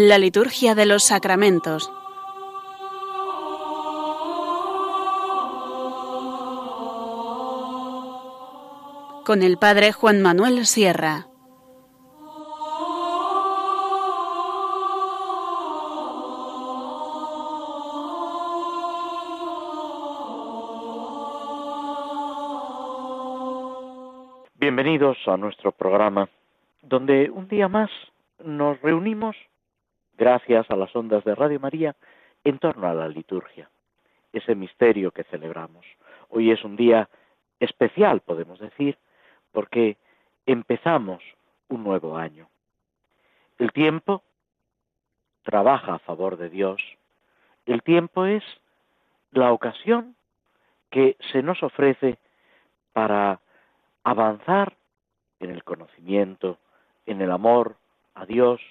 La liturgia de los sacramentos. Con el Padre Juan Manuel Sierra. Bienvenidos a nuestro programa, donde un día más nos reunimos a las ondas de Radio María, en torno a la liturgia, ese misterio que celebramos. Hoy es un día especial, podemos decir, porque empezamos un nuevo año. El tiempo trabaja a favor de Dios. El tiempo es la ocasión que se nos ofrece para avanzar en el conocimiento, en el amor a Dios,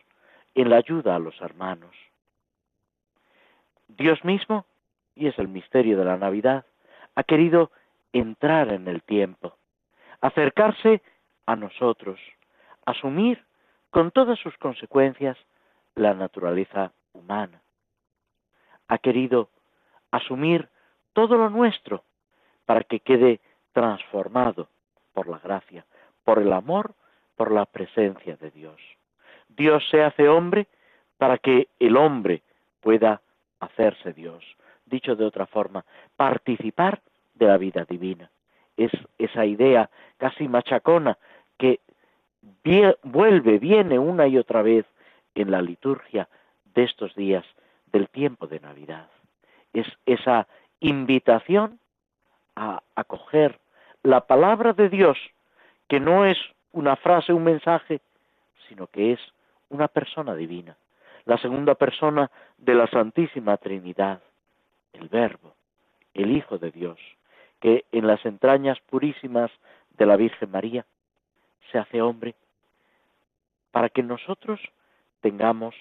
en la ayuda a los hermanos. Dios mismo, y es el misterio de la Navidad, ha querido entrar en el tiempo, acercarse a nosotros, asumir con todas sus consecuencias la naturaleza humana. Ha querido asumir todo lo nuestro para que quede transformado por la gracia, por el amor, por la presencia de Dios. Dios se hace hombre para que el hombre pueda hacerse Dios. Dicho de otra forma, participar de la vida divina. Es esa idea casi machacona que vuelve, viene una y otra vez en la liturgia de estos días del tiempo de Navidad. Es esa invitación a acoger la palabra de Dios, que no es una frase, un mensaje, sino que es una persona divina, la segunda persona de la Santísima Trinidad, el Verbo, el Hijo de Dios, que en las entrañas purísimas de la Virgen María se hace hombre para que nosotros tengamos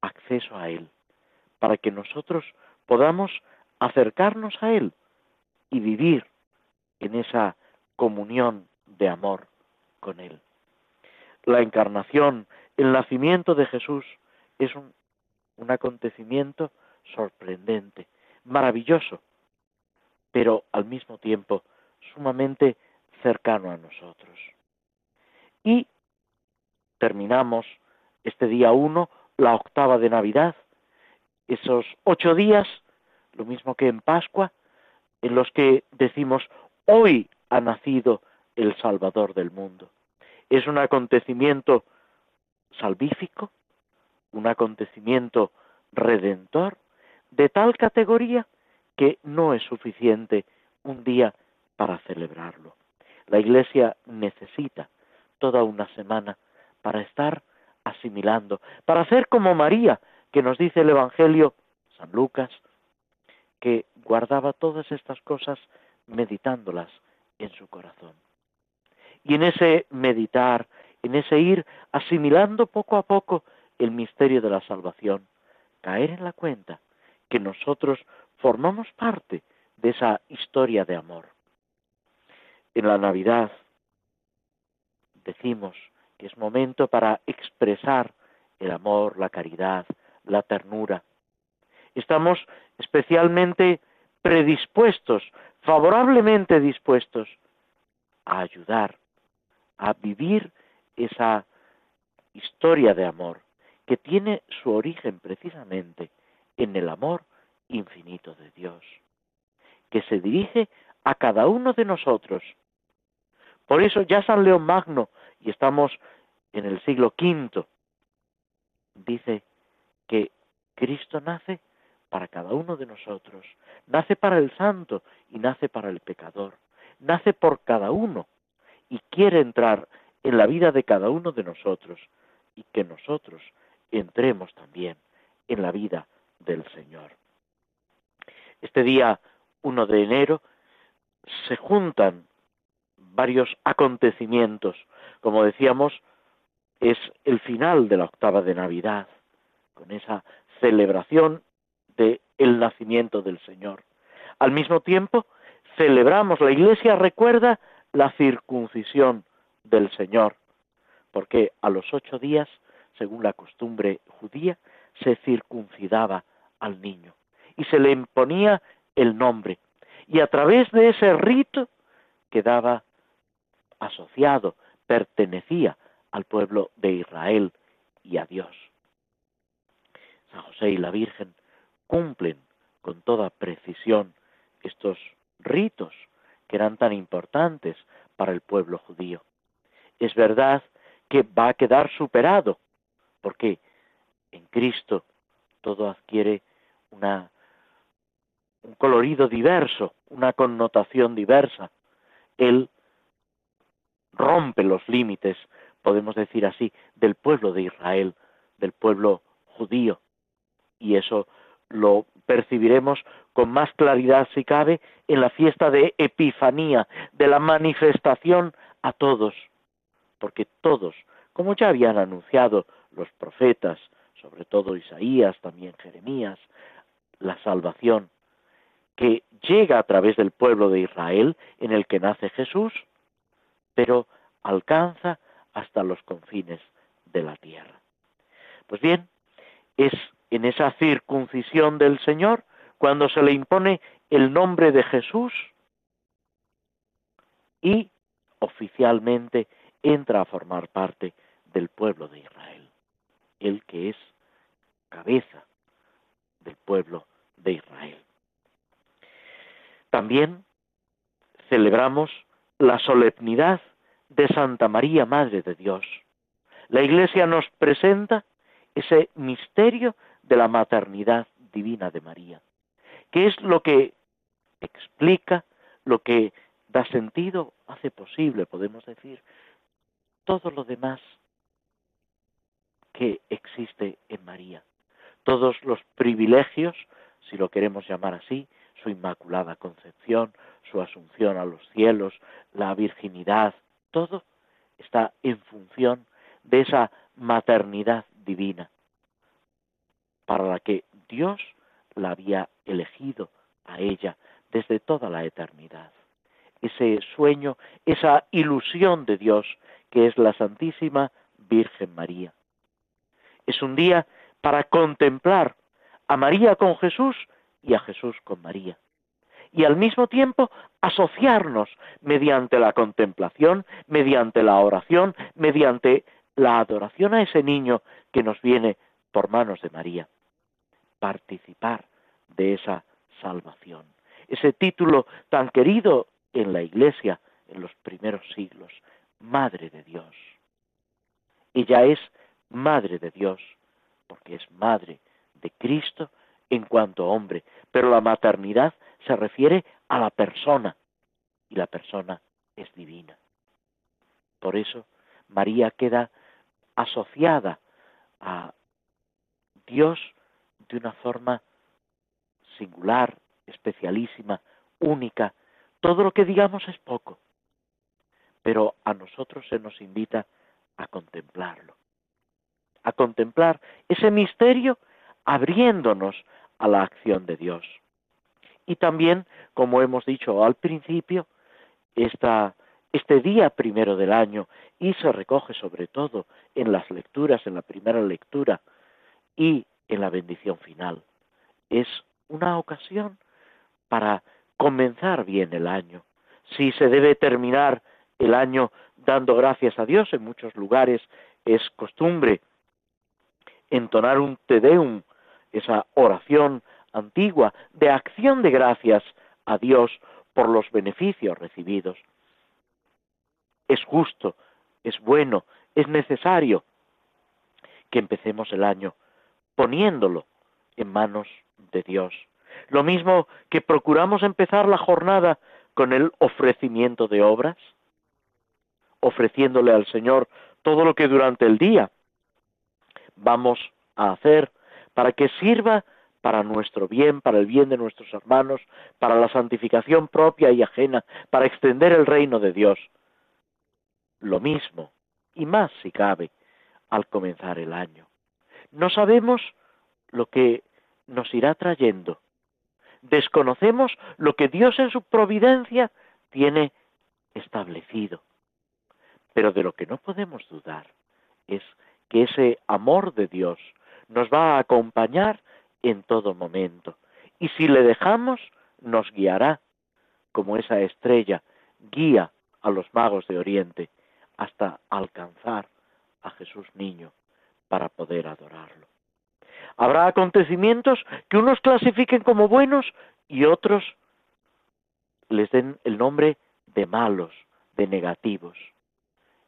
acceso a Él, para que nosotros podamos acercarnos a Él y vivir en esa comunión de amor con Él. La encarnación el nacimiento de Jesús es un, acontecimiento sorprendente, maravilloso, pero al mismo tiempo sumamente cercano a nosotros. Y terminamos este día uno, la octava de Navidad, esos ocho días, lo mismo que en Pascua, en los que decimos, hoy ha nacido el Salvador del mundo. Es un acontecimiento salvífico, un acontecimiento redentor, de tal categoría que no es suficiente un día para celebrarlo. La Iglesia necesita toda una semana para estar asimilando, para hacer como María, que nos dice el Evangelio, San Lucas, que guardaba todas estas cosas meditándolas en su corazón. Y en ese meditar, en ese ir asimilando poco a poco el misterio de la salvación, caer en la cuenta que nosotros formamos parte de esa historia de amor. En la Navidad decimos que es momento para expresar el amor, la caridad, la ternura. Estamos especialmente predispuestos, favorablemente dispuestos a ayudar, a vivir esa historia de amor que tiene su origen precisamente en el amor infinito de Dios, que se dirige a cada uno de nosotros. Por eso ya San León Magno, y estamos en el siglo V, dice que Cristo nace para cada uno de nosotros, nace para el santo y nace para el pecador, nace por cada uno y quiere entrar en la vida de cada uno de nosotros y que nosotros entremos también en la vida del Señor. Este día 1 de enero se juntan varios acontecimientos. Como decíamos, es el final de la octava de Navidad, con esa celebración del el nacimiento del Señor. Al mismo tiempo, celebramos, la Iglesia recuerda la circuncisión del Señor, porque a los ocho días, según la costumbre judía, se circuncidaba al niño y se le imponía el nombre. Y a través de ese rito quedaba asociado, pertenecía al pueblo de Israel y a Dios. San José y la Virgen cumplen con toda precisión estos ritos que eran tan importantes para el pueblo judío. Es verdad que va a quedar superado, porque en Cristo todo adquiere una, un colorido diverso, una connotación diversa. Él rompe los límites, podemos decir así, del pueblo de Israel, del pueblo judío. Y eso lo percibiremos con más claridad, si cabe, en la fiesta de Epifanía, de la manifestación a todos, porque todos, como ya habían anunciado los profetas, sobre todo Isaías, también Jeremías, la salvación que llega a través del pueblo de Israel en el que nace Jesús, pero alcanza hasta los confines de la tierra. Pues bien, es en esa circuncisión del Señor cuando se le impone el nombre de Jesús y oficialmente entra a formar parte del pueblo de Israel, el que es cabeza del pueblo de Israel. También celebramos la solemnidad de Santa María, Madre de Dios. La Iglesia nos presenta ese misterio de la maternidad divina de María, que es lo que explica, lo que da sentido, hace posible, podemos decir, todo lo demás que existe en María, todos los privilegios, si lo queremos llamar así, su inmaculada concepción, su asunción a los cielos, la virginidad, todo está en función de esa maternidad divina para la que Dios la había elegido a ella desde toda la eternidad. Ese sueño, esa ilusión de Dios que es la Santísima Virgen María. Es un día para contemplar a María con Jesús y a Jesús con María y al mismo tiempo asociarnos mediante la contemplación, mediante la oración, mediante la adoración a ese niño que nos viene por manos de María. Participar de esa salvación. Ese título tan querido en la Iglesia en los primeros siglos, Madre de Dios. Ella es Madre de Dios, porque es Madre de Cristo en cuanto hombre, pero la maternidad se refiere a la persona y la persona es divina. Por eso María queda asociada a Dios de una forma singular, especialísima, única. Todo lo que digamos es poco, pero a nosotros se nos invita a contemplarlo, a contemplar ese misterio abriéndonos a la acción de Dios. Y también, como hemos dicho al principio, este día primero del año, y se recoge sobre todo en las lecturas, en la primera lectura y en la bendición final, es una ocasión para comenzar bien el año. Si se debe terminar el año dando gracias a Dios, en muchos lugares es costumbre entonar un Te Deum, esa oración antigua de acción de gracias a Dios por los beneficios recibidos. Es justo, es bueno, es necesario que empecemos el año poniéndolo en manos de Dios. Lo mismo que procuramos empezar la jornada con el ofrecimiento de obras, ofreciéndole al Señor todo lo que durante el día vamos a hacer para que sirva para nuestro bien, para el bien de nuestros hermanos, para la santificación propia y ajena, para extender el reino de Dios. Lo mismo, y más si cabe, al comenzar el año. No sabemos lo que nos irá trayendo. Desconocemos lo que Dios en su providencia tiene establecido. Pero de lo que no podemos dudar es que ese amor de Dios nos va a acompañar en todo momento. Y si le dejamos, nos guiará, como esa estrella guía a los magos de Oriente hasta alcanzar a Jesús niño para poder adorarlo. Habrá acontecimientos que unos clasifiquen como buenos y otros les den el nombre de malos, de negativos.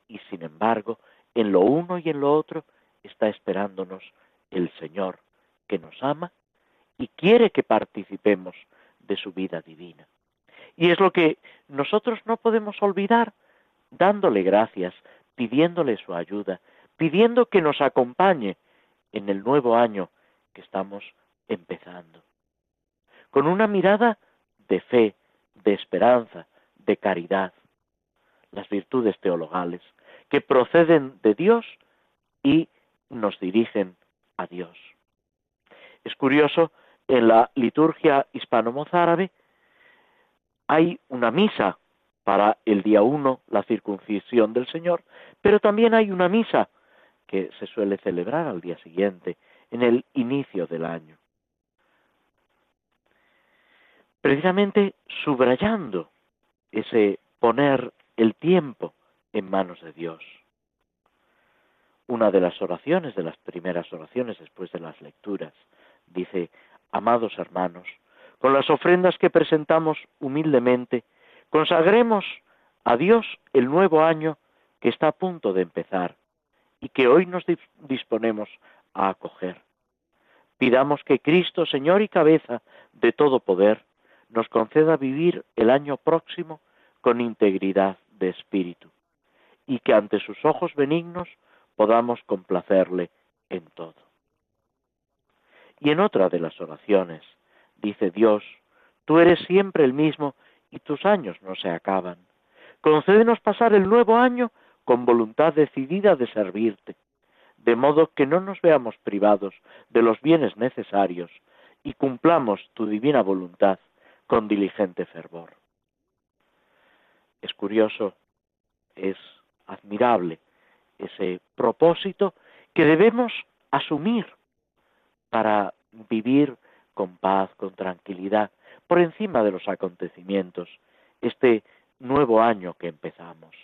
Y sin embargo, en lo uno y en lo otro está esperándonos el Señor, que nos ama y quiere que participemos de su vida divina. Y es lo que nosotros no podemos olvidar, dándole gracias, pidiéndole su ayuda, pidiendo que nos acompañe en el nuevo año que estamos empezando. Con una mirada de fe, de esperanza, de caridad, las virtudes teologales, que proceden de Dios y nos dirigen a Dios. Es curioso, en la liturgia hispano-mozárabe hay una misa para el día uno, la circuncisión del Señor, pero también hay una misa que se suele celebrar al día siguiente, en el inicio del año. Precisamente subrayando ese poner el tiempo en manos de Dios. Una de las oraciones, de las primeras oraciones después de las lecturas, dice, amados hermanos, con las ofrendas que presentamos humildemente, consagremos a Dios el nuevo año que está a punto de empezar y que hoy nos disponemos a acoger. Pidamos que Cristo, Señor y cabeza de todo poder, nos conceda vivir el año próximo con integridad espíritu y que ante sus ojos benignos podamos complacerle en todo. Y en otra de las oraciones dice Dios, tú eres siempre el mismo y tus años no se acaban. Concédenos pasar el nuevo año con voluntad decidida de servirte, de modo que no nos veamos privados de los bienes necesarios y cumplamos tu divina voluntad con diligente fervor. Es curioso, es admirable ese propósito que debemos asumir para vivir con paz, con tranquilidad, por encima de los acontecimientos, este nuevo año que empezamos.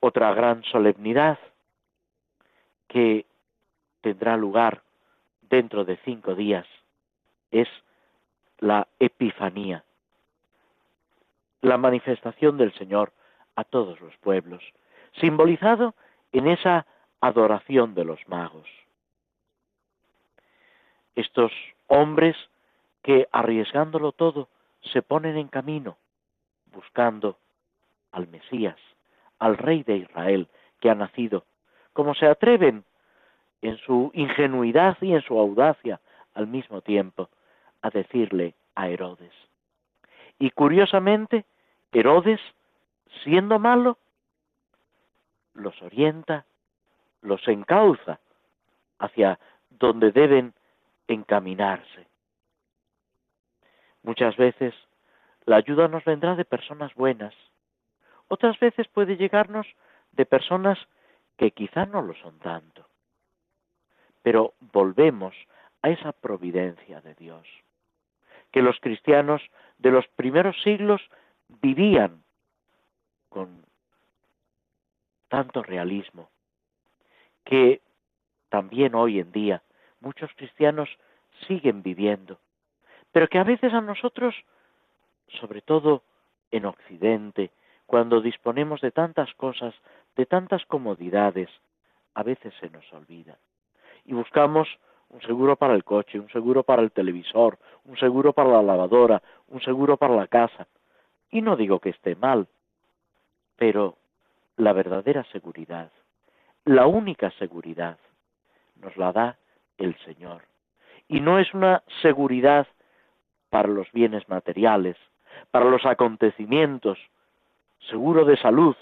Otra gran solemnidad que tendrá lugar dentro de cinco días es la Epifanía, la manifestación del Señor a todos los pueblos, simbolizado en esa adoración de los magos. Estos hombres que arriesgándolo todo se ponen en camino buscando al Mesías, al Rey de Israel que ha nacido, como se atreven en su ingenuidad y en su audacia al mismo tiempo a decirle a Herodes. Y curiosamente, Herodes, siendo malo, los orienta, los encauza hacia donde deben encaminarse. Muchas veces la ayuda nos vendrá de personas buenas, otras veces puede llegarnos de personas que quizá no lo son tanto. Pero volvemos a esa providencia de Dios que los cristianos de los primeros siglos vivían con tanto realismo, que también hoy en día muchos cristianos siguen viviendo, pero que a veces a nosotros, sobre todo en Occidente, cuando disponemos de tantas cosas, de tantas comodidades, a veces se nos olvida. Y buscamos un seguro para el coche, un seguro para el televisor, un seguro para la lavadora, un seguro para la casa. Y no digo que esté mal, pero la verdadera seguridad, la única seguridad, nos la da el Señor. Y no es una seguridad para los bienes materiales, para los acontecimientos, seguro de salud.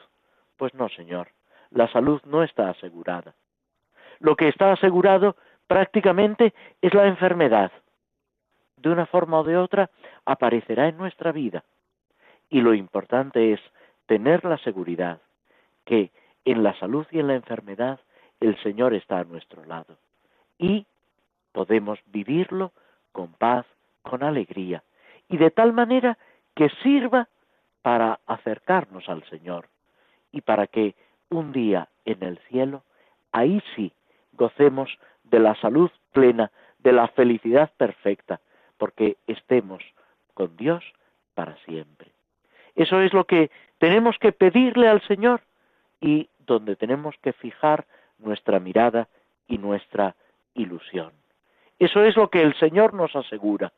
Pues no, Señor, la salud no está asegurada. Lo que está asegurado prácticamente es la enfermedad. De una forma o de otra aparecerá en nuestra vida. Y lo importante es tener la seguridad que en la salud y en la enfermedad el Señor está a nuestro lado y podemos vivirlo con paz, con alegría y de tal manera que sirva para acercarnos al Señor y para que un día en el cielo, ahí sí, gocemos de la salud plena, de la felicidad perfecta, porque estemos con Dios para siempre. Eso es lo que tenemos que pedirle al Señor y donde tenemos que fijar nuestra mirada y nuestra ilusión. Eso es lo que el Señor nos asegura.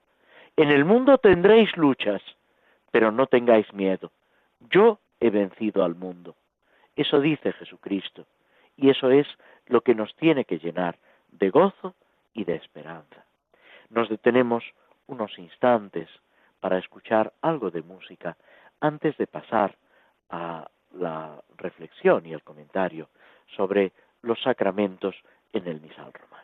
En el mundo tendréis luchas, pero no tengáis miedo. Yo he vencido al mundo. Eso dice Jesucristo. Y eso es lo que nos tiene que llenar de gozo y de esperanza. Nos detenemos unos instantes para escuchar algo de música antes de pasar a la reflexión y el comentario sobre los sacramentos en el misal romano.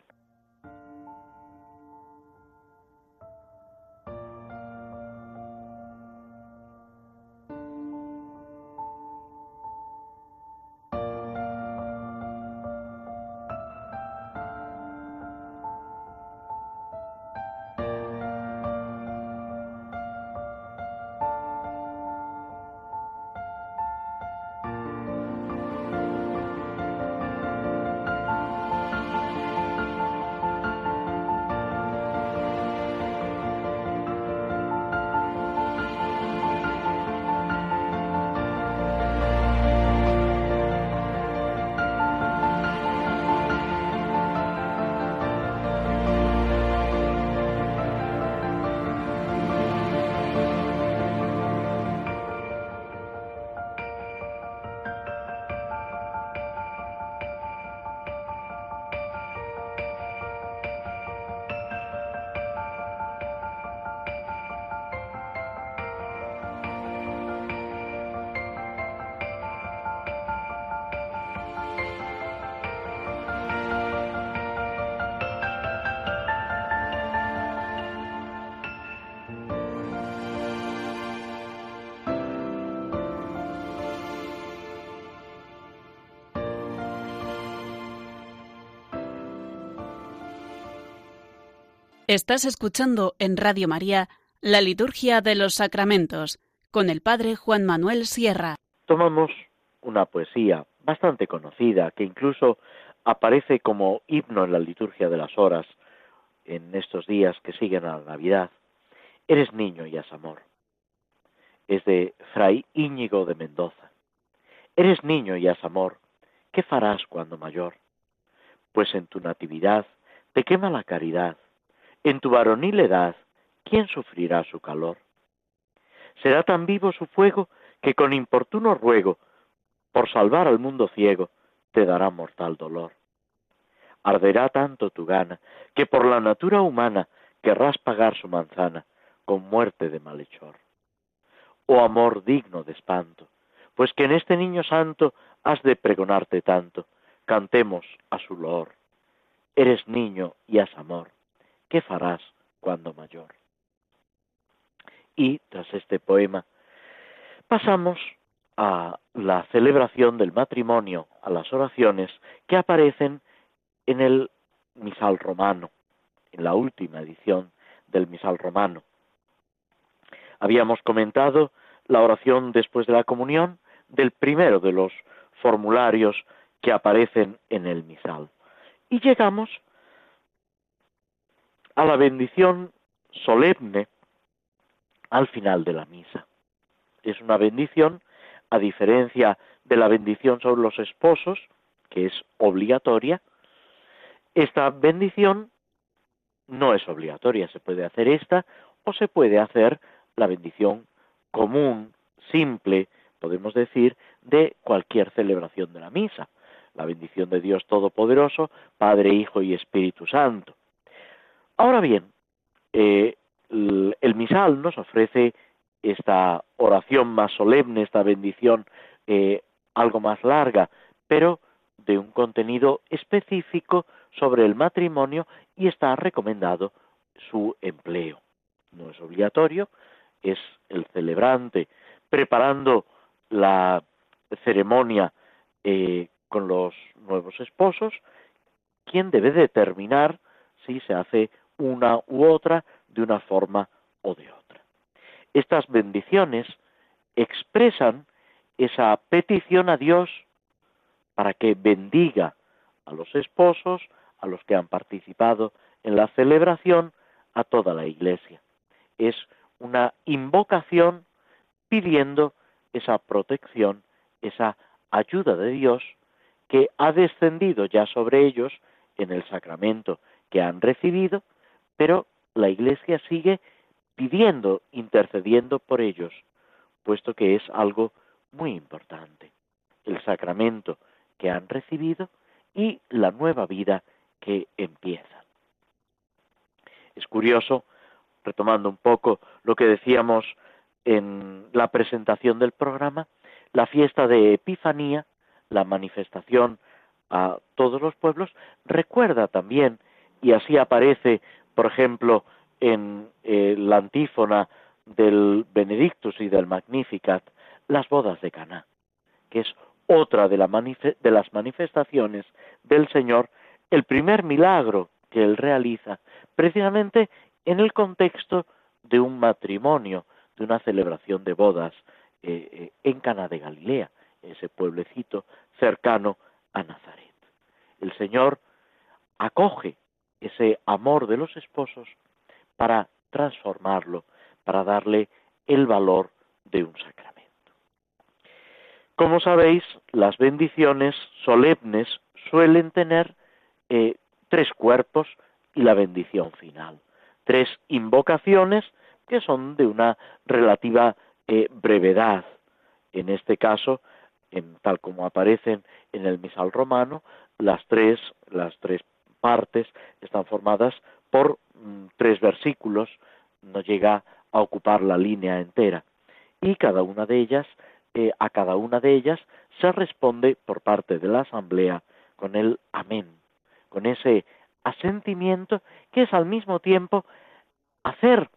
Estás escuchando en Radio María la Liturgia de los Sacramentos con el Padre Juan Manuel Sierra. Tomamos una poesía bastante conocida que incluso aparece como himno en la liturgia de las horas en estos días que siguen a la Navidad. Eres niño y has amor. Es de Fray Íñigo de Mendoza. Eres niño y has amor. ¿Qué farás cuando mayor? Pues en tu natividad te quema la caridad en tu varonil edad, ¿quién sufrirá su calor? Será tan vivo su fuego que con importuno ruego, por salvar al mundo ciego, te dará mortal dolor. Arderá tanto tu gana, que por la natura humana querrás pagar su manzana con muerte de malhechor. Oh amor digno de espanto, pues que en este niño santo has de pregonarte tanto, cantemos a su loor. Eres niño y has amor, ¿qué farás cuando mayor? Y tras este poema pasamos a la celebración del matrimonio, a las oraciones que aparecen en el misal romano, en la última edición del misal romano. Habíamos comentado la oración después de la comunión del primero de los formularios que aparecen en el misal. Y llegamos a la bendición solemne al final de la misa. Es una bendición, a diferencia de la bendición sobre los esposos, que es obligatoria, esta bendición no es obligatoria, se puede hacer esta o se puede hacer la bendición común, simple, podemos decir, de cualquier celebración de la misa. La bendición de Dios Todopoderoso, Padre, Hijo y Espíritu Santo. Ahora bien, eh, el misal nos ofrece esta oración más solemne, esta bendición eh, algo más larga, pero de un contenido específico sobre el matrimonio y está recomendado su empleo. No es obligatorio, es el celebrante preparando la ceremonia eh, con los nuevos esposos, quien debe determinar si se hace una u otra de una forma o de otra. Estas bendiciones expresan esa petición a Dios para que bendiga a los esposos, a los que han participado en la celebración, a toda la iglesia. Es una invocación pidiendo esa protección, esa ayuda de Dios que ha descendido ya sobre ellos en el sacramento que han recibido, pero la iglesia sigue pidiendo, intercediendo por ellos, puesto que es algo muy importante. El sacramento que han recibido y la nueva vida que empieza. Es curioso, retomando un poco lo que decíamos en la presentación del programa, la fiesta de Epifanía, la manifestación a todos los pueblos, recuerda también, y así aparece, por ejemplo, en eh, la antífona del Benedictus y del Magnificat, las bodas de Caná, que es otra de, de las manifestaciones del Señor, el primer milagro que él realiza, precisamente en el contexto de un matrimonio, de una celebración de bodas eh, eh, en Cana de Galilea, ese pueblecito cercano a Nazaret. El Señor acoge ese amor de los esposos para transformarlo, para darle el valor de un sacramento. Como sabéis, las bendiciones solemnes suelen tener eh, tres cuerpos y la bendición final. Tres invocaciones que son de una relativa eh, brevedad. En este caso, tal como aparecen en el misal romano, las tres, las tres partes están formadas por mm, tres versículos, no llega a ocupar la línea entera. Y cada una de ellas, eh, a cada una de ellas se responde por parte de la asamblea con el amén, con ese asentimiento que es al mismo tiempo hacer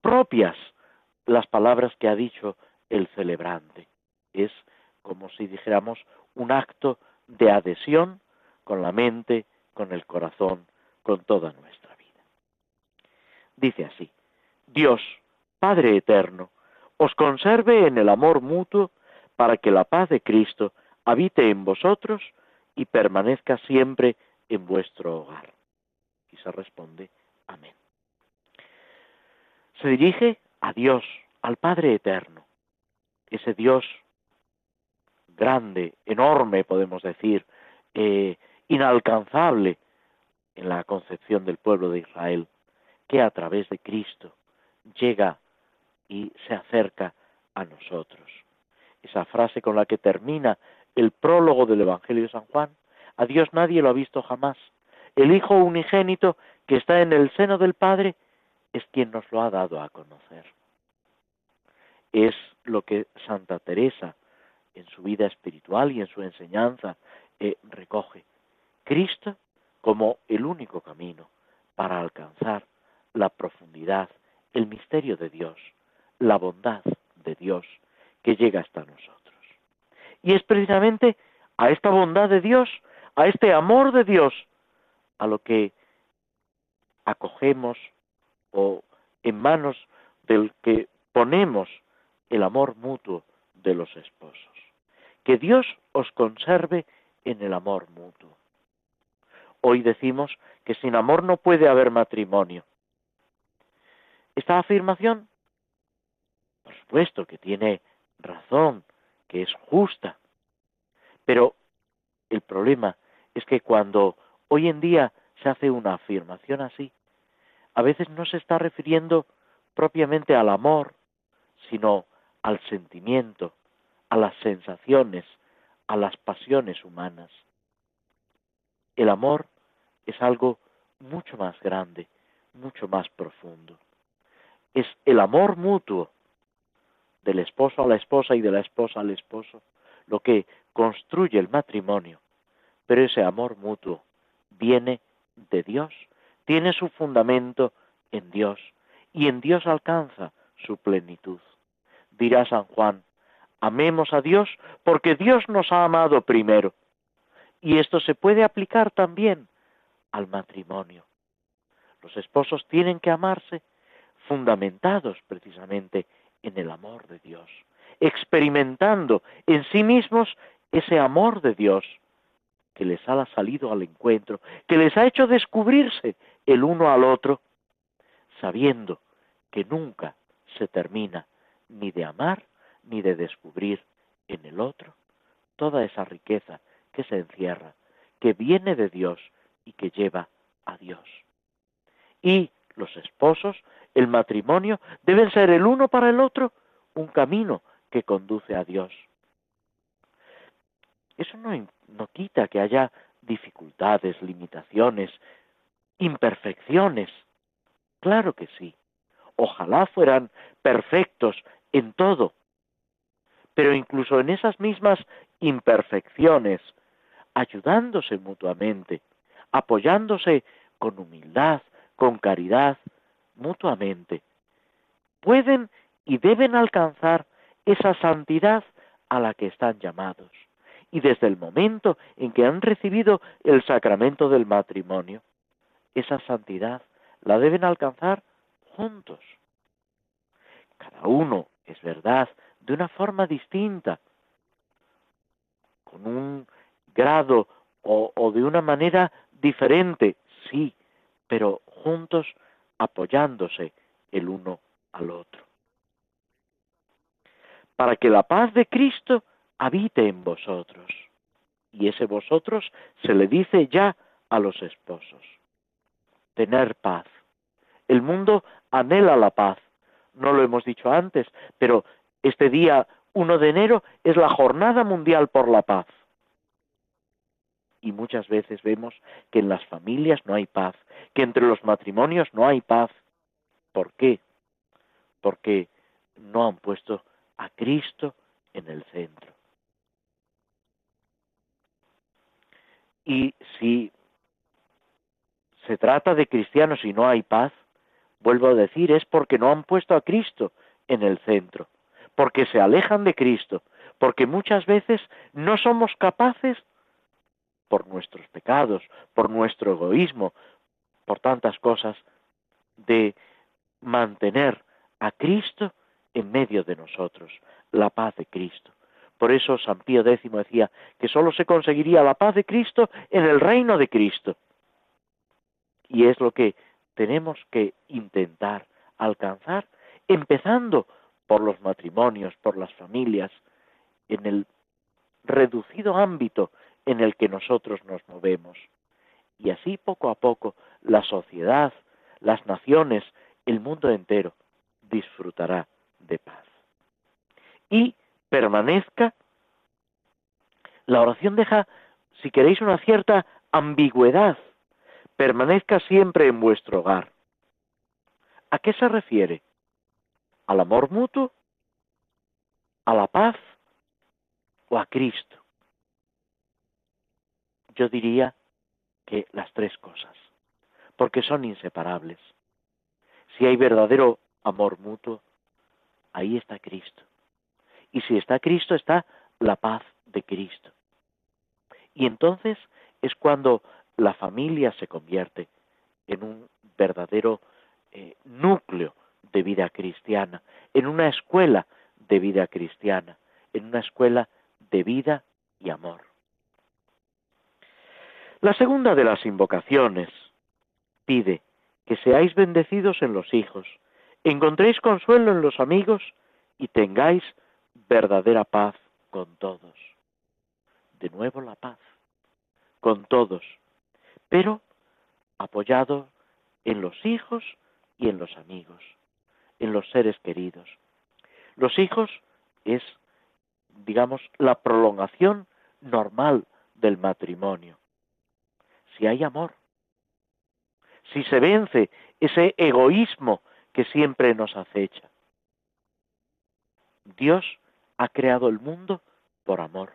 propias las palabras que ha dicho el celebrante. Es como si dijéramos un acto de adhesión con la mente, con el corazón, con toda nuestra vida. Dice así, Dios, Padre Eterno, os conserve en el amor mutuo para que la paz de Cristo habite en vosotros y permanezca siempre en vuestro hogar. Y se responde, amén. Se dirige a Dios, al Padre Eterno, ese Dios grande, enorme, podemos decir, eh, inalcanzable en la concepción del pueblo de Israel, que a través de Cristo llega y se acerca a nosotros. Esa frase con la que termina el prólogo del Evangelio de San Juan, a Dios nadie lo ha visto jamás. El Hijo unigénito que está en el seno del Padre es quien nos lo ha dado a conocer. Es lo que Santa Teresa en su vida espiritual y en su enseñanza eh, recoge. Cristo como el único camino para alcanzar la profundidad, el misterio de Dios, la bondad de Dios que llega hasta nosotros. Y es precisamente a esta bondad de Dios, a este amor de Dios, a lo que acogemos o en manos del que ponemos el amor mutuo de los esposos. Que Dios os conserve en el amor mutuo. Hoy decimos que sin amor no puede haber matrimonio. Esta afirmación, por supuesto que tiene razón, que es justa, pero el problema es que cuando hoy en día se hace una afirmación así, a veces no se está refiriendo propiamente al amor, sino al sentimiento, a las sensaciones, a las pasiones humanas. El amor es algo mucho más grande, mucho más profundo. Es el amor mutuo del esposo a la esposa y de la esposa al esposo lo que construye el matrimonio. Pero ese amor mutuo viene de Dios, tiene su fundamento en Dios y en Dios alcanza su plenitud. Dirá San Juan, amemos a Dios porque Dios nos ha amado primero. Y esto se puede aplicar también al matrimonio. Los esposos tienen que amarse fundamentados precisamente en el amor de Dios, experimentando en sí mismos ese amor de Dios que les ha salido al encuentro, que les ha hecho descubrirse el uno al otro, sabiendo que nunca se termina ni de amar ni de descubrir en el otro toda esa riqueza que se encierra, que viene de Dios y que lleva a Dios. Y los esposos, el matrimonio, deben ser el uno para el otro un camino que conduce a Dios. Eso no, no quita que haya dificultades, limitaciones, imperfecciones. Claro que sí. Ojalá fueran perfectos en todo. Pero incluso en esas mismas imperfecciones, ayudándose mutuamente, apoyándose con humildad, con caridad, mutuamente, pueden y deben alcanzar esa santidad a la que están llamados. Y desde el momento en que han recibido el sacramento del matrimonio, esa santidad la deben alcanzar juntos. Cada uno, es verdad, de una forma distinta, con un grado o, de una manera diferente, sí, pero juntos apoyándose el uno al otro. Para que la paz de Cristo habite en vosotros. Y ese vosotros se le dice ya a los esposos. Tener paz. El mundo anhela la paz. No lo hemos dicho antes, pero este día 1 de enero es la Jornada Mundial por la Paz. Y muchas veces vemos que en las familias no hay paz, que entre los matrimonios no hay paz. ¿Por qué? Porque no han puesto a Cristo en el centro. Y si se trata de cristianos y no hay paz, vuelvo a decir, es porque no han puesto a Cristo en el centro, porque se alejan de Cristo, porque muchas veces no somos capaces, por nuestros pecados, por nuestro egoísmo, por tantas cosas, de mantener a Cristo en medio de nosotros, la paz de Cristo. Por eso San Pío X decía que sólo se conseguiría la paz de Cristo en el reino de Cristo. Y es lo que tenemos que intentar alcanzar, empezando por los matrimonios, por las familias, en el reducido ámbito en el que nosotros nos movemos. Y así poco a poco la sociedad, las naciones, el mundo entero disfrutará de paz. Y permanezca, la oración deja, si queréis, una cierta ambigüedad. Permanezca siempre en vuestro hogar. ¿A qué se refiere? ¿Al amor mutuo? ¿A la paz? ¿O a Cristo? Yo diría que las tres cosas, porque son inseparables. Si hay verdadero amor mutuo, ahí está Cristo. Y si está Cristo, está la paz de Cristo. Y entonces es cuando la familia se convierte en un verdadero eh, núcleo de vida cristiana, en una escuela de vida cristiana, en una escuela de vida y amor. La segunda de las invocaciones pide que seáis bendecidos en los hijos, encontréis consuelo en los amigos y tengáis verdadera paz con todos. De nuevo la paz, con todos, pero apoyado en los hijos y en los amigos, en los seres queridos. Los hijos es, digamos, la prolongación normal del matrimonio. Si hay amor, si se vence ese egoísmo que siempre nos acecha. Dios ha creado el mundo por amor,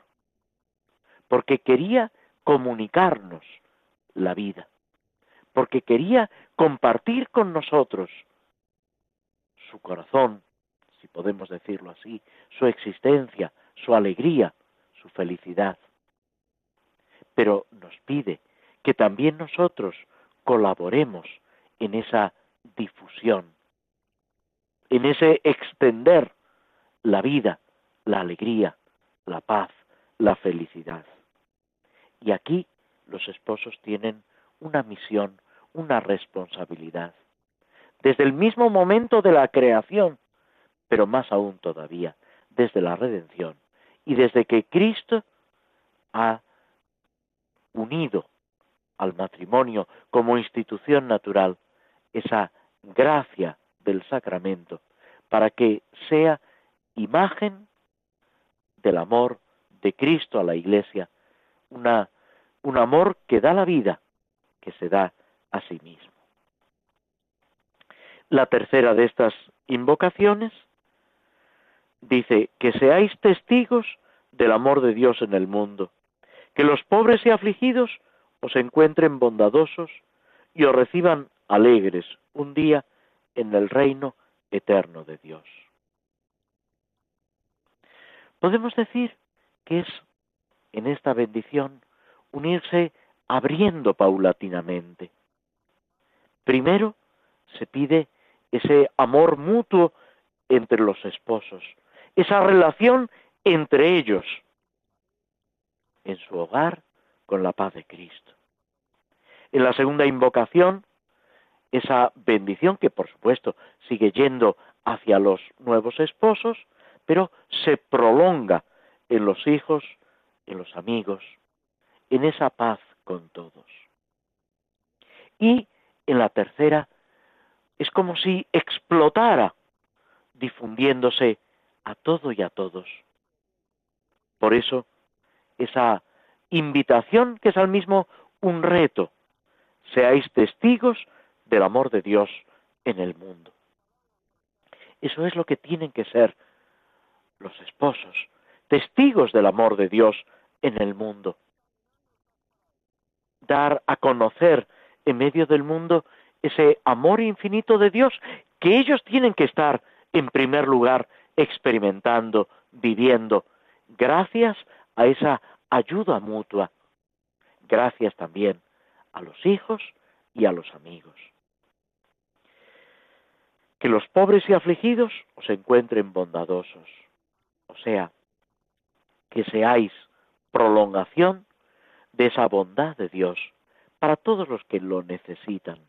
porque quería comunicarnos la vida, porque quería compartir con nosotros su corazón, si podemos decirlo así, su existencia, su alegría, su felicidad. pero nos pide que también nosotros colaboremos en esa difusión, en ese extender la vida, la alegría, la paz, la felicidad. Y aquí los esposos tienen una misión, una responsabilidad. Desde el mismo momento de la creación, pero más aún todavía, desde la redención y desde que Cristo ha unido al matrimonio como institución natural esa gracia del sacramento para que sea imagen del amor de Cristo a la Iglesia, una, un amor que da la vida, que se da a sí mismo. La tercera de estas invocaciones dice que seáis testigos del amor de Dios en el mundo, que los pobres y afligidos os encuentren bondadosos y os reciban alegres un día en el reino eterno de Dios. Podemos decir que es en esta bendición unirse abriendo paulatinamente. Primero se pide ese amor mutuo entre los esposos, esa relación entre ellos en su hogar con la paz de Cristo. En la segunda invocación, esa bendición que por supuesto sigue yendo hacia los nuevos esposos, pero se prolonga en los hijos, en los amigos, en esa paz con todos. Y en la tercera, es como si explotara, difundiéndose a todo y a todos. Por eso, esa invitación que es al mismo un reto, seáis testigos del amor de Dios en el mundo. Eso es lo que tienen que ser los esposos, testigos del amor de Dios en el mundo. Dar a conocer en medio del mundo ese amor infinito de Dios que ellos tienen que estar en primer lugar experimentando, viviendo, gracias a esa ayuda mutua, gracias también a los hijos y a los amigos. Que los pobres y afligidos os encuentren bondadosos, o sea, que seáis prolongación de esa bondad de Dios para todos los que lo necesitan.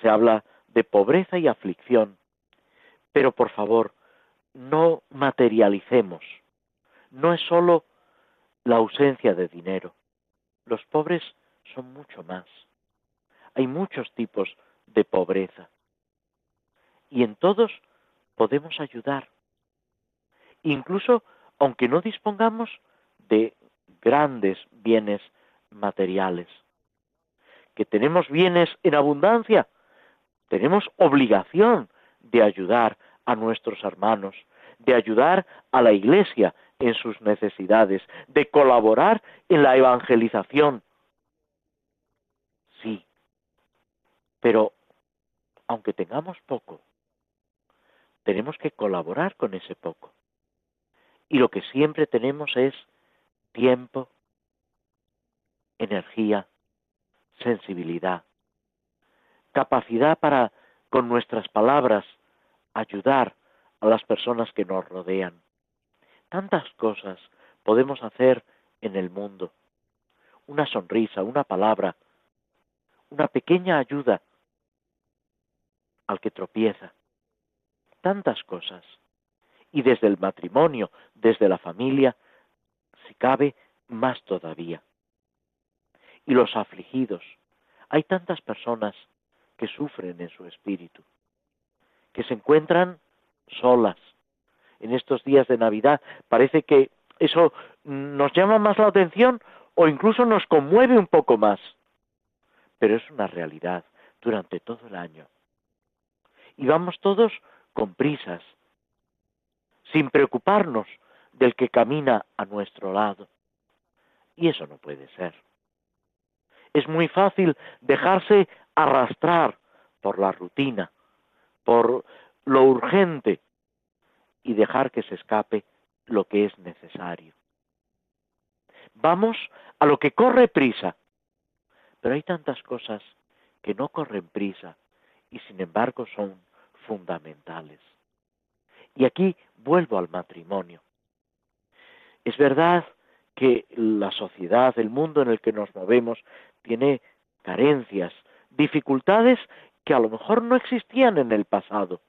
Se habla de pobreza y aflicción, pero por favor, no materialicemos. No es sólo la ausencia de dinero. Los pobres son mucho más. Hay muchos tipos de pobreza. Y en todos podemos ayudar. Incluso aunque no dispongamos de grandes bienes materiales. Que tenemos bienes en abundancia, tenemos obligación de ayudar a nuestros hermanos, de ayudar a la Iglesia en sus necesidades, de colaborar en la evangelización. Sí, pero aunque tengamos poco, tenemos que colaborar con ese poco. Y lo que siempre tenemos es tiempo, energía, sensibilidad, capacidad para, con nuestras palabras, ayudar a las personas que nos rodean. Tantas cosas podemos hacer en el mundo. Una sonrisa, una palabra, una pequeña ayuda al que tropieza. Tantas cosas. Y desde el matrimonio, desde la familia, si cabe, más todavía. Y los afligidos. Hay tantas personas que sufren en su espíritu que se encuentran solas. En estos días de Navidad parece que eso nos llama más la atención o incluso nos conmueve un poco más. Pero es una realidad durante todo el año. Y vamos todos con prisas, sin preocuparnos del que camina a nuestro lado. Y eso no puede ser. Es muy fácil dejarse arrastrar por la rutina, por lo urgente y dejar que se escape lo que es necesario. Vamos a lo que corre prisa. Pero hay tantas cosas que no corren prisa y sin embargo son fundamentales. Y aquí vuelvo al matrimonio. Es verdad que la sociedad, el mundo en el que nos movemos, tiene carencias, dificultades que a lo mejor no existían en el pasado,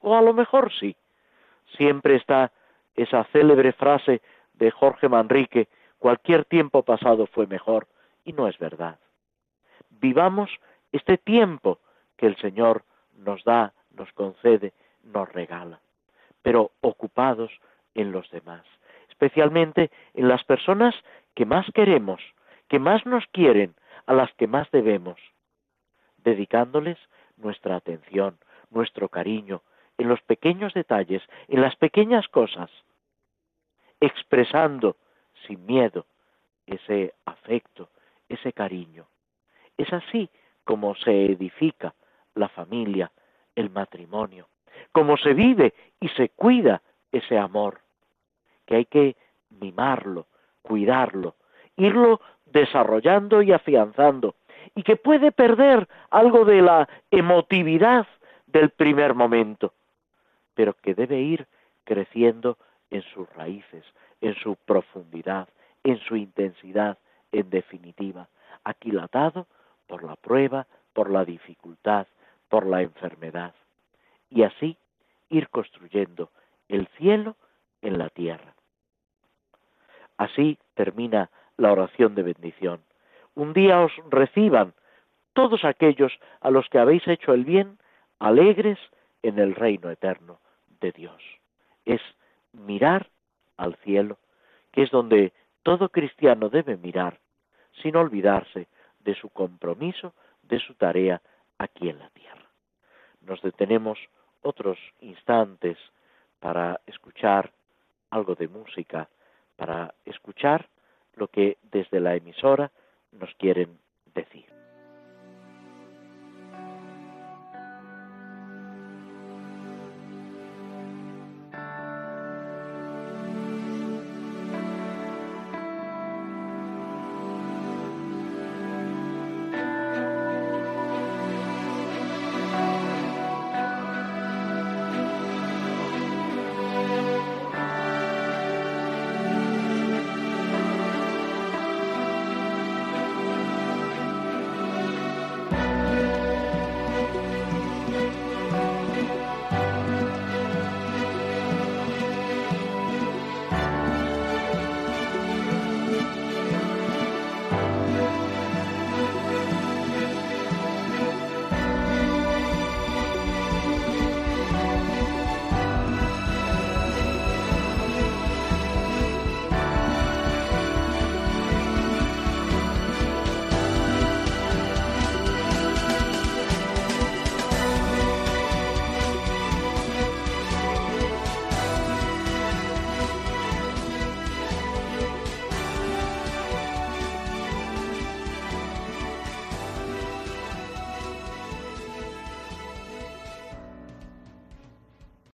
o a lo mejor sí. Siempre está esa célebre frase de Jorge Manrique, cualquier tiempo pasado fue mejor, y no es verdad. Vivamos este tiempo que el Señor nos da, nos concede, nos regala, pero ocupados en los demás, especialmente en las personas que más queremos, que más nos quieren, a las que más debemos, dedicándoles nuestra atención, nuestro cariño, en los pequeños detalles, en las pequeñas cosas, expresando sin miedo ese afecto, ese cariño. Es así como se edifica la familia, el matrimonio, como se vive y se cuida ese amor, que hay que mimarlo, cuidarlo, irlo desarrollando y afianzando, y que puede perder algo de la emotividad del primer momento, pero que debe ir creciendo en sus raíces, en su profundidad, en su intensidad, en definitiva, aquilatado por la prueba, por la dificultad, por la enfermedad, y así ir construyendo el cielo en la tierra. Así termina la oración de bendición. Un día os reciban todos aquellos a los que habéis hecho el bien, alegres en el reino eterno de Dios. Es mirar al cielo, que es donde todo cristiano debe mirar, sin olvidarse de su compromiso, de su tarea aquí en la tierra. Nos detenemos otros instantes para escuchar algo de música, para escuchar lo que desde la emisora nos quieren decir.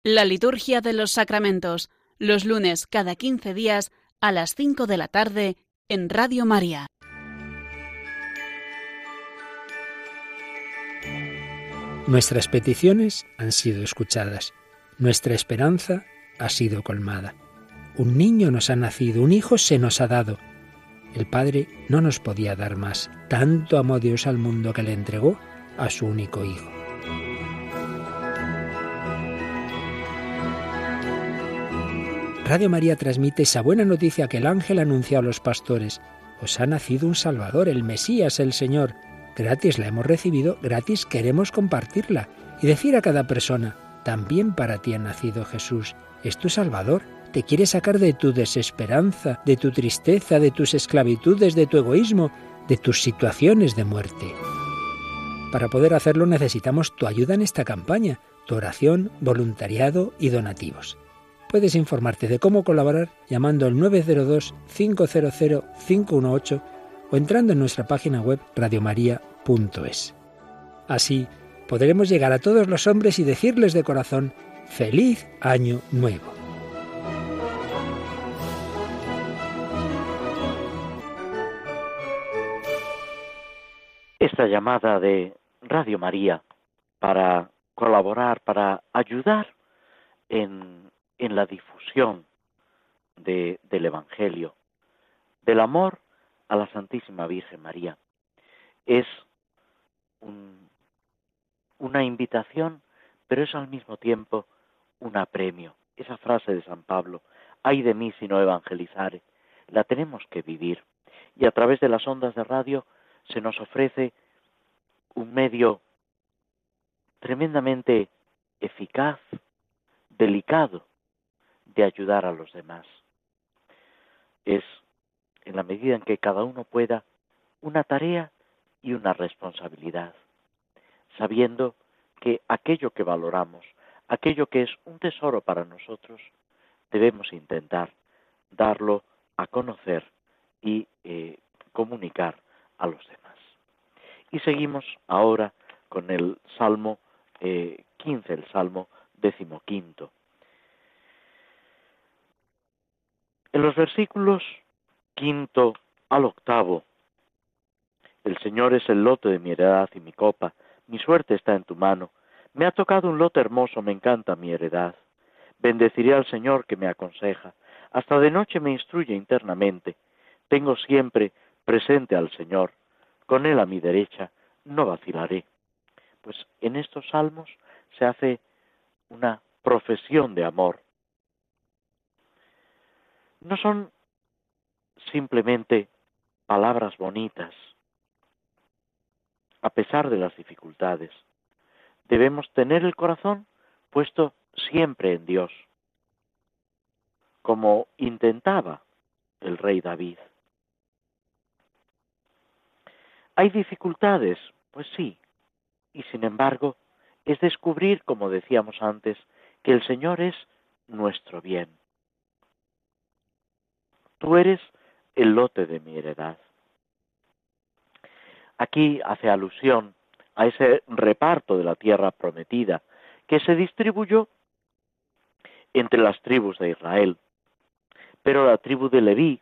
La liturgia de los sacramentos, los lunes cada 15 días a las 5 de la tarde en Radio María. Nuestras peticiones han sido escuchadas, nuestra esperanza ha sido colmada. Un niño nos ha nacido, un hijo se nos ha dado. El Padre no nos podía dar más. Tanto amó Dios al mundo que le entregó a su único Hijo. Radio María transmite esa buena noticia que el ángel anunció a los pastores. Os ha nacido un Salvador, el Mesías, el Señor. Gratis la hemos recibido, gratis queremos compartirla y decir a cada persona, también para ti ha nacido Jesús, es tu Salvador, te quiere sacar de tu desesperanza, de tu tristeza, de tus esclavitudes, de tu egoísmo, de tus situaciones de muerte. Para poder hacerlo necesitamos tu ayuda en esta campaña, tu oración, voluntariado y donativos. Puedes informarte de cómo colaborar llamando al 902-500-518 o entrando en nuestra página web radiomaria.es. Así podremos llegar a todos los hombres y decirles de corazón, feliz año nuevo. Esta llamada de Radio María para colaborar, para ayudar en en la difusión de, del Evangelio, del amor a la Santísima Virgen María. Es un, una invitación, pero es al mismo tiempo un apremio. Esa frase de San Pablo, ay de mí si no evangelizare, la tenemos que vivir. Y a través de las ondas de radio se nos ofrece un medio tremendamente eficaz, delicado, de ayudar a los demás. Es, en la medida en que cada uno pueda, una tarea y una responsabilidad, sabiendo que aquello que valoramos, aquello que es un tesoro para nosotros, debemos intentar darlo a conocer y eh, comunicar a los demás. Y seguimos ahora con el Salmo 15, eh, el Salmo decimoquinto. En los versículos quinto al octavo, el Señor es el lote de mi heredad y mi copa, mi suerte está en tu mano, me ha tocado un lote hermoso, me encanta mi heredad. Bendeciré al Señor que me aconseja, hasta de noche me instruye internamente. Tengo siempre presente al Señor, con Él a mi derecha, no vacilaré. Pues en estos salmos se hace una profesión de amor. No son simplemente palabras bonitas, a pesar de las dificultades. Debemos tener el corazón puesto siempre en Dios, como intentaba el rey David. ¿Hay dificultades? Pues sí. Y sin embargo, es descubrir, como decíamos antes, que el Señor es nuestro bien. Tú eres el lote de mi heredad. Aquí hace alusión a ese reparto de la tierra prometida que se distribuyó entre las tribus de Israel. Pero la tribu de Leví,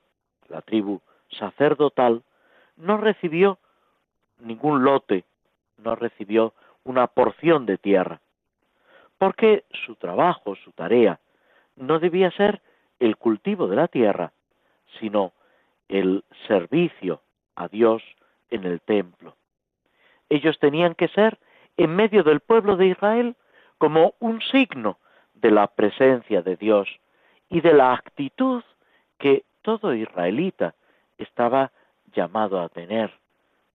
la tribu sacerdotal, no recibió ningún lote, no recibió una porción de tierra, porque su trabajo, su tarea, no debía ser el cultivo de la tierra, sino el servicio a Dios en el templo. Ellos tenían que ser, en medio del pueblo de Israel, como un signo de la presencia de Dios y de la actitud que todo israelita estaba llamado a tener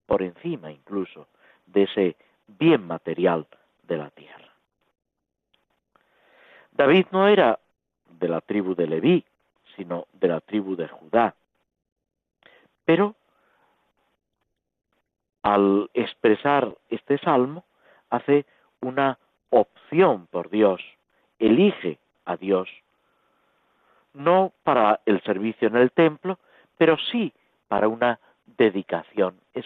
por encima incluso de ese bien material de la tierra. David no era de la tribu de Leví, sino de la tribu de Judá. Pero al expresar este salmo, hace una opción por Dios, elige a Dios, no para el servicio en el templo, pero sí para una dedicación. Es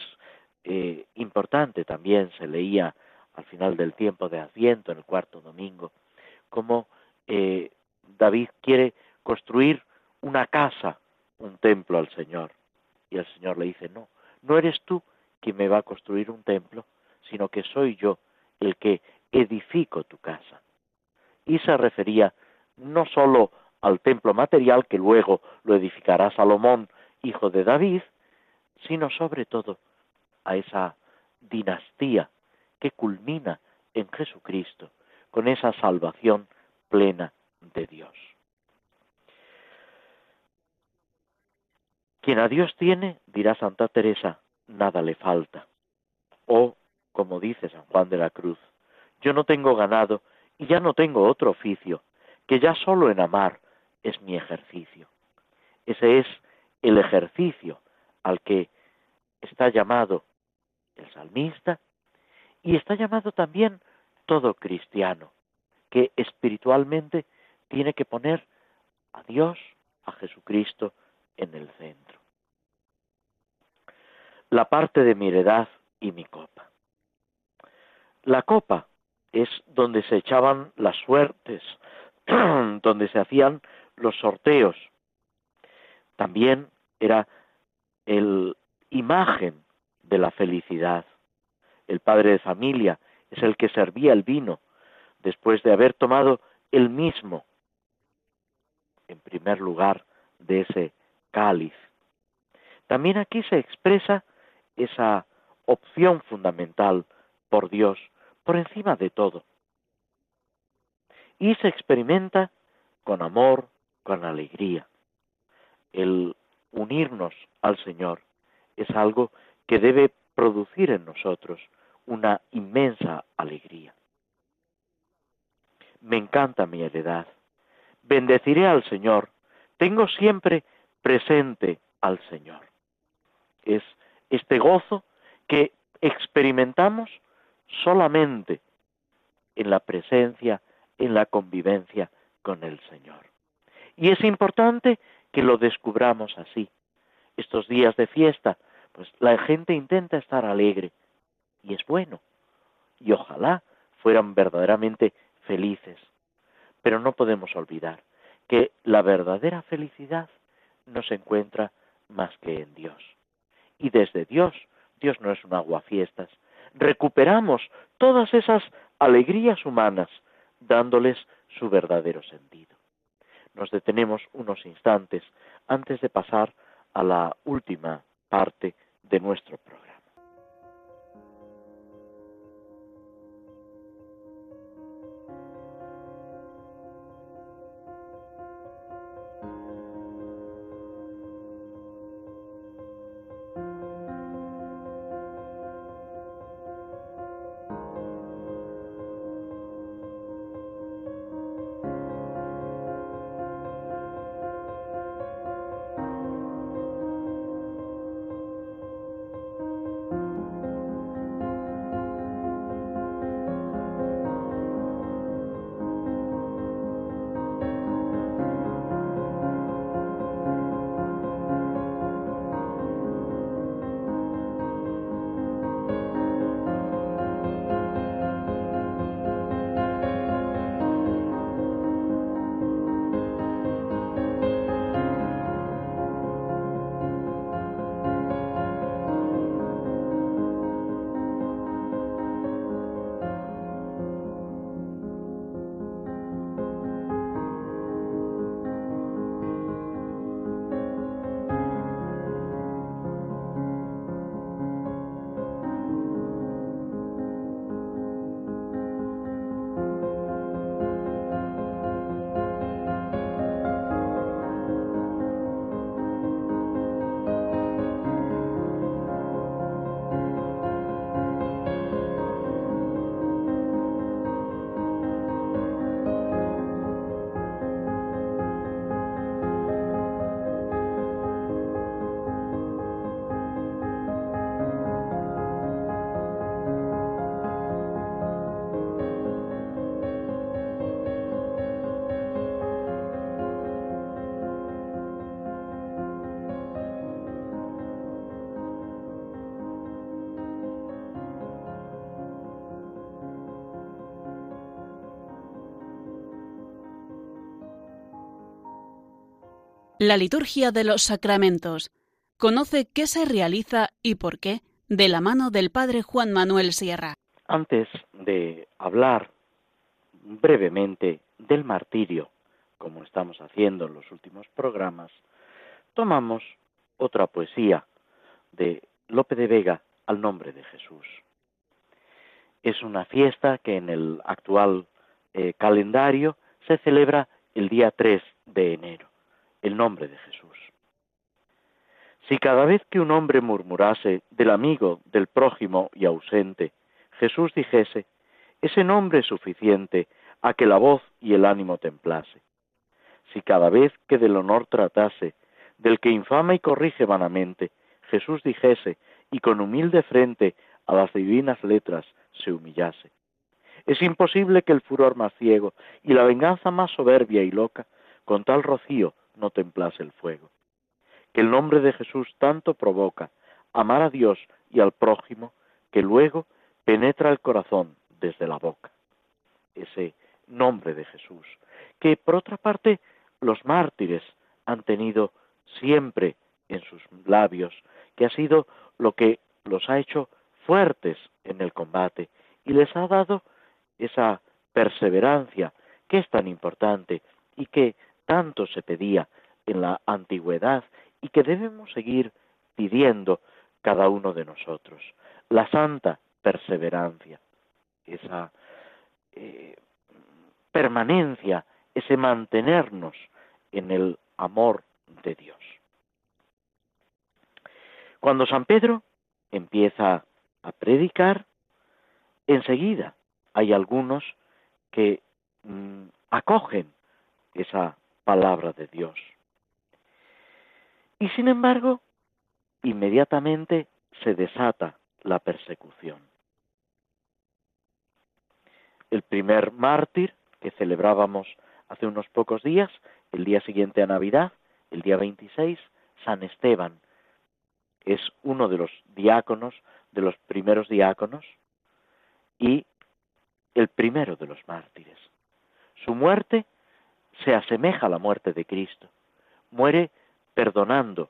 eh, importante también, se leía al final del tiempo de Adviento, en el cuarto domingo, como eh, David quiere construir una casa, un templo al Señor. Y el Señor le dice, no, no eres tú quien me va a construir un templo, sino que soy yo el que edifico tu casa. Y se refería no sólo al templo material que luego lo edificará Salomón, hijo de David, sino sobre todo a esa dinastía que culmina en Jesucristo, con esa salvación plena de Dios. Quien a Dios tiene, dirá Santa Teresa, nada le falta. O, como dice San Juan de la Cruz, yo no tengo ganado y ya no tengo otro oficio, que ya solo en amar es mi ejercicio. Ese es el ejercicio al que está llamado el salmista, y está llamado también todo cristiano, que espiritualmente tiene que poner a Dios, a Jesucristo, en el centro. La parte de mi heredad y mi copa. La copa es donde se echaban las suertes, donde se hacían los sorteos. También era el imagen de la felicidad. el padre de familia, es el que servía el vino, después de haber tomado el mismo, en primer lugar, de ese cáliz. También aquí se expresa esa opción fundamental por Dios, por encima de todo. Y se experimenta con amor, con alegría. El unirnos al Señor es algo que debe producir en nosotros una inmensa alegría. Me encanta mi heredad. Bendeciré al Señor. Tengo siempre presente al Señor. Es este gozo que experimentamos solamente en la presencia, en la convivencia con el Señor. Y es importante que lo descubramos así. Estos días de fiesta, pues la gente intenta estar alegre y es bueno. Y ojalá fueran verdaderamente felices. Pero no podemos olvidar que la verdadera felicidad no se encuentra más que en Dios. Y desde Dios, Dios no es un aguafiestas, recuperamos todas esas alegrías humanas dándoles su verdadero sentido. Nos detenemos unos instantes antes de pasar a la última parte de nuestro programa. La liturgia de los sacramentos. Conoce qué se realiza y por qué de la mano del Padre Juan Manuel Sierra. Antes de hablar brevemente del martirio, como estamos haciendo en los últimos programas, tomamos otra poesía de Lope de Vega al nombre de Jesús. Es una fiesta que en el actual eh, calendario se celebra el día 3 de enero el nombre de Jesús. Si cada vez que un hombre murmurase del amigo, del prójimo y ausente, Jesús dijese, ese nombre es suficiente a que la voz y el ánimo templase. Si cada vez que del honor tratase, del que infama y corrige vanamente, Jesús dijese, y con humilde frente a las divinas letras se humillase. Es imposible que el furor más ciego y la venganza más soberbia y loca, con tal rocío no templase el fuego. Que el nombre de Jesús tanto provoca amar a Dios y al prójimo que luego penetra el corazón desde la boca. Ese nombre de Jesús, que por otra parte los mártires han tenido siempre en sus labios, que ha sido lo que los ha hecho fuertes en el combate y les ha dado esa perseverancia que es tan importante y que tanto se pedía en la antigüedad y que debemos seguir pidiendo cada uno de nosotros. La santa perseverancia, esa eh, permanencia, ese mantenernos en el amor de Dios. Cuando San Pedro empieza a predicar, enseguida hay algunos que mm, acogen esa palabra de Dios. Y sin embargo, inmediatamente se desata la persecución. El primer mártir que celebrábamos hace unos pocos días, el día siguiente a Navidad, el día 26, San Esteban, es uno de los diáconos, de los primeros diáconos, y el primero de los mártires. Su muerte se asemeja a la muerte de Cristo. Muere perdonando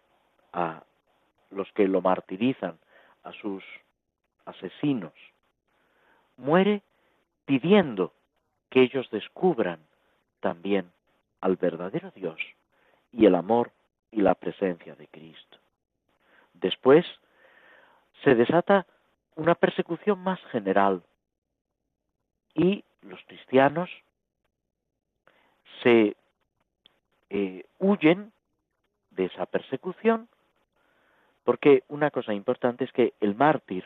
a los que lo martirizan, a sus asesinos. Muere pidiendo que ellos descubran también al verdadero Dios y el amor y la presencia de Cristo. Después se desata una persecución más general y los cristianos se eh, huyen de esa persecución porque una cosa importante es que el mártir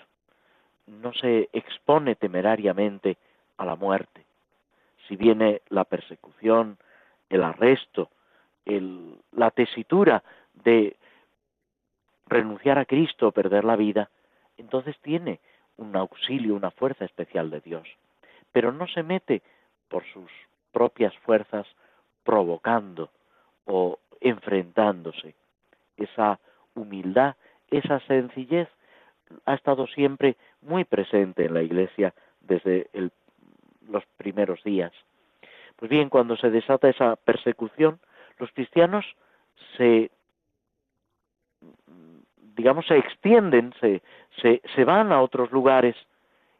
no se expone temerariamente a la muerte. Si viene la persecución, el arresto, la tesitura de renunciar a Cristo o perder la vida, entonces tiene un auxilio, una fuerza especial de Dios. Pero no se mete por sus propias fuerzas provocando o enfrentándose. Esa humildad, esa sencillez ha estado siempre muy presente en la Iglesia desde los primeros días. Pues bien, cuando se desata esa persecución, los cristianos se, digamos, se extienden, se, se, se van a otros lugares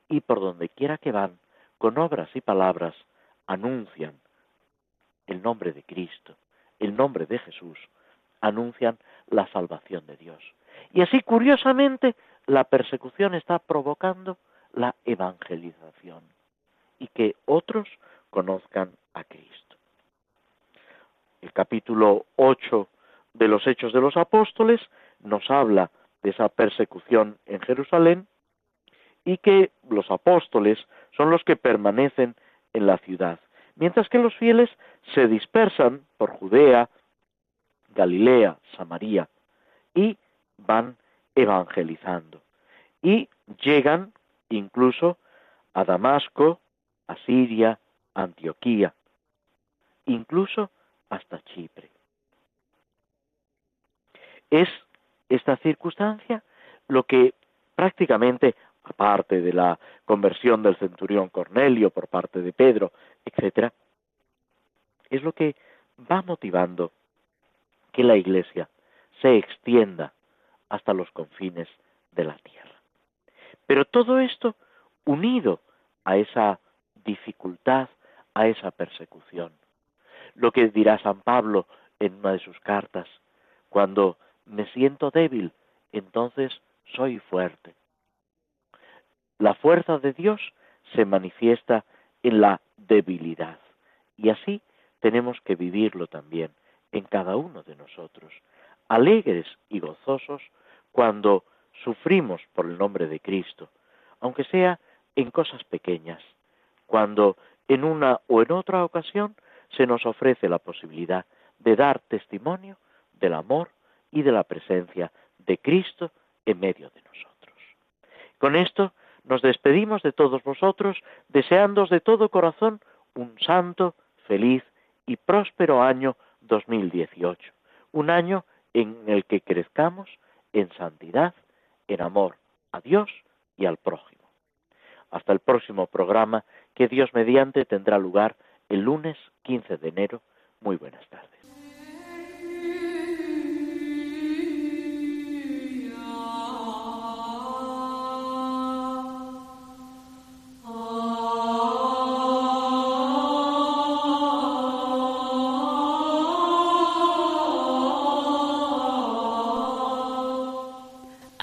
y por donde quiera que van, con obras y palabras, anuncian el nombre de Cristo, el nombre de Jesús, anuncian la salvación de Dios. Y así, curiosamente, la persecución está provocando la evangelización y que otros conozcan a Cristo. El capítulo 8 de los Hechos de los Apóstoles nos habla de esa persecución en Jerusalén y que los apóstoles son los que permanecen en la ciudad, mientras que los fieles se dispersan por Judea, Galilea, Samaria y van evangelizando. Y llegan incluso a Damasco, a Siria, Antioquía, incluso hasta Chipre. Es esta circunstancia lo que prácticamente aparte de la conversión del centurión Cornelio por parte de Pedro, etc., es lo que va motivando que la Iglesia se extienda hasta los confines de la tierra. Pero todo esto unido a esa dificultad, a esa persecución. Lo que dirá San Pablo en una de sus cartas, cuando me siento débil, entonces soy fuerte. La fuerza de Dios se manifiesta en la debilidad. Y así tenemos que vivirlo también en cada uno de nosotros, alegres y gozosos cuando sufrimos por el nombre de Cristo, aunque sea en cosas pequeñas, cuando en una o en otra ocasión se nos ofrece la posibilidad de dar testimonio del amor y de la presencia de Cristo en medio de nosotros. Con esto nos despedimos de todos vosotros, deseándos de todo corazón un santo, feliz y próspero año 2018, un año en el que crezcamos en santidad, en amor a Dios y al prójimo. Hasta el próximo programa que Dios mediante tendrá lugar el lunes 15 de enero. Muy buenas tardes.